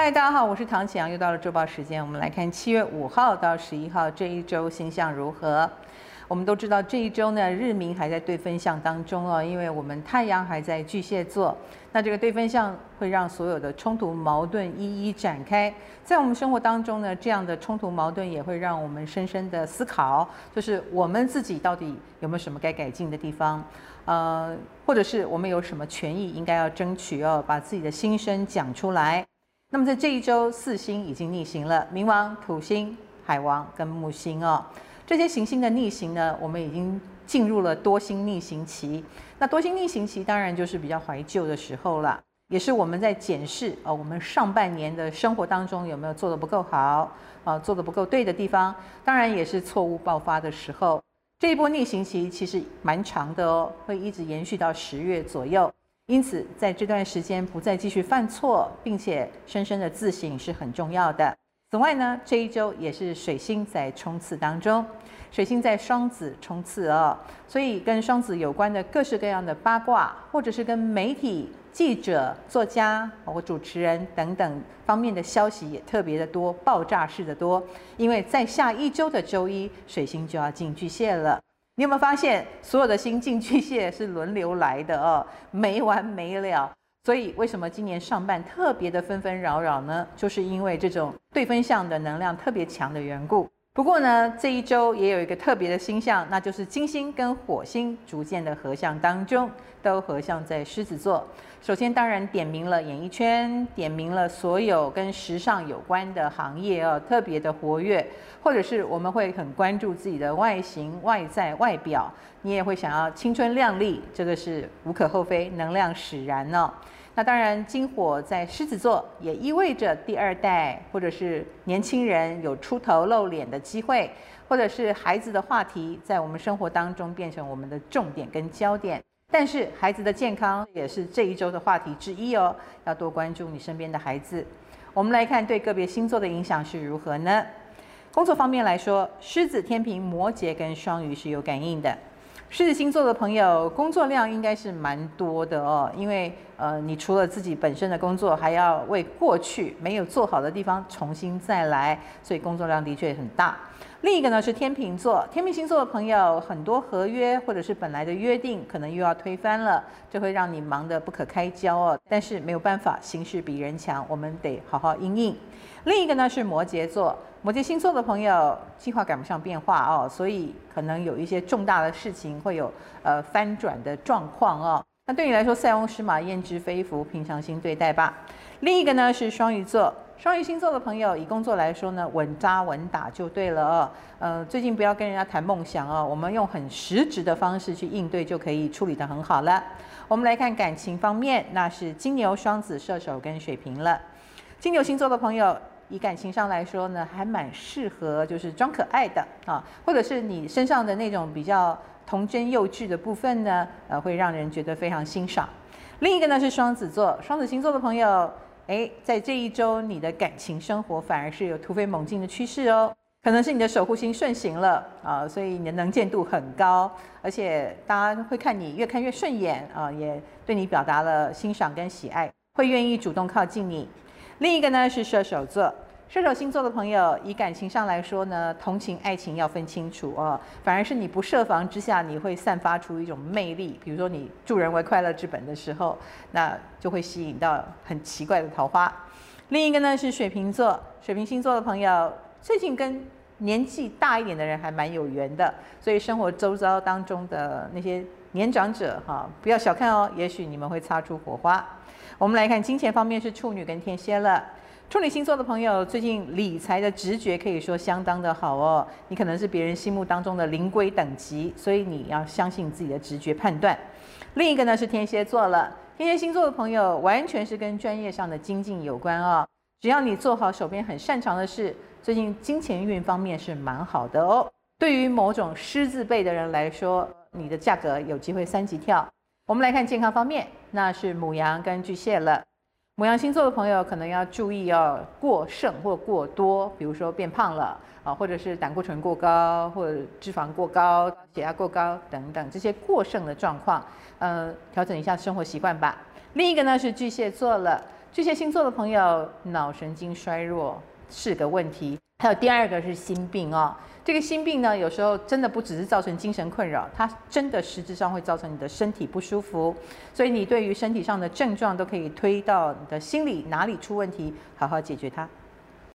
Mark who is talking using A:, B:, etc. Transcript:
A: 嗨，大家好，我是唐启阳，又到了周报时间，我们来看七月五号到十一号这一周星象如何。我们都知道这一周呢，日明还在对分相当中哦，因为我们太阳还在巨蟹座，那这个对分相会让所有的冲突矛盾一一展开。在我们生活当中呢，这样的冲突矛盾也会让我们深深的思考，就是我们自己到底有没有什么该改进的地方，呃，或者是我们有什么权益应该要争取哦，把自己的心声讲出来。那么在这一周，四星已经逆行了，冥王、土星、海王跟木星哦。这些行星的逆行呢，我们已经进入了多星逆行期。那多星逆行期当然就是比较怀旧的时候了，也是我们在检视哦，我们上半年的生活当中有没有做得不够好啊，做得不够对的地方，当然也是错误爆发的时候。这一波逆行期其实蛮长的哦，会一直延续到十月左右。因此，在这段时间不再继续犯错，并且深深的自省是很重要的。此外呢，这一周也是水星在冲刺当中，水星在双子冲刺哦，所以跟双子有关的各式各样的八卦，或者是跟媒体、记者、作家或主持人等等方面的消息也特别的多，爆炸式的多。因为在下一周的周一，水星就要进巨蟹了。你有没有发现，所有的新进巨蟹是轮流来的哦，没完没了。所以，为什么今年上半特别的纷纷扰扰呢？就是因为这种对分相的能量特别强的缘故。不过呢，这一周也有一个特别的星象，那就是金星跟火星逐渐的合相当中，都合相在狮子座。首先，当然点名了演艺圈，点名了所有跟时尚有关的行业哦，特别的活跃，或者是我们会很关注自己的外形、外在、外表，你也会想要青春靓丽，这个是无可厚非，能量使然哦。那当然，金火在狮子座也意味着第二代或者是年轻人有出头露脸的机会，或者是孩子的话题在我们生活当中变成我们的重点跟焦点。但是孩子的健康也是这一周的话题之一哦，要多关注你身边的孩子。我们来看对个别星座的影响是如何呢？工作方面来说，狮子、天平、摩羯跟双鱼是有感应的。狮子星座的朋友，工作量应该是蛮多的哦，因为呃，你除了自己本身的工作，还要为过去没有做好的地方重新再来，所以工作量的确很大。另一个呢是天秤座，天秤星座的朋友，很多合约或者是本来的约定，可能又要推翻了，这会让你忙得不可开交哦。但是没有办法，形势比人强，我们得好好应应。另一个呢是摩羯座。摩羯星座的朋友，计划赶不上变化哦，所以可能有一些重大的事情会有呃翻转的状况哦。那对你来说，塞翁失马焉知非福，平常心对待吧。另一个呢是双鱼座，双鱼星座的朋友，以工作来说呢，稳扎稳打就对了。呃，最近不要跟人家谈梦想哦，我们用很实质的方式去应对，就可以处理得很好了。我们来看感情方面，那是金牛、双子、射手跟水瓶了。金牛星座的朋友。以感情上来说呢，还蛮适合就是装可爱的啊，或者是你身上的那种比较童真幼稚的部分呢，呃，会让人觉得非常欣赏。另一个呢是双子座，双子星座的朋友，诶，在这一周你的感情生活反而是有突飞猛进的趋势哦，可能是你的守护星顺行了啊，所以你的能见度很高，而且大家会看你越看越顺眼啊，也对你表达了欣赏跟喜爱，会愿意主动靠近你。另一个呢是射手座，射手星座的朋友，以感情上来说呢，同情爱情要分清楚哦。反而是你不设防之下，你会散发出一种魅力。比如说你助人为快乐之本的时候，那就会吸引到很奇怪的桃花。另一个呢是水瓶座，水瓶星座的朋友，最近跟年纪大一点的人还蛮有缘的，所以生活周遭当中的那些年长者哈，不要小看哦，也许你们会擦出火花。我们来看金钱方面是处女跟天蝎了。处女星座的朋友最近理财的直觉可以说相当的好哦。你可能是别人心目当中的灵龟等级，所以你要相信自己的直觉判断。另一个呢是天蝎座了。天蝎星座的朋友完全是跟专业上的精进有关哦。只要你做好手边很擅长的事，最近金钱运方面是蛮好的哦。对于某种狮子辈的人来说，你的价格有机会三级跳。我们来看健康方面，那是母羊跟巨蟹了。牡羊星座的朋友可能要注意哦，过剩或过多，比如说变胖了啊，或者是胆固醇过高，或者脂肪过高、血压过高等等这些过剩的状况，呃，调整一下生活习惯吧。另一个呢是巨蟹座了，巨蟹星座的朋友，脑神经衰弱是个问题。还有第二个是心病哦，这个心病呢，有时候真的不只是造成精神困扰，它真的实质上会造成你的身体不舒服。所以你对于身体上的症状都可以推到你的心理哪里出问题，好好解决它。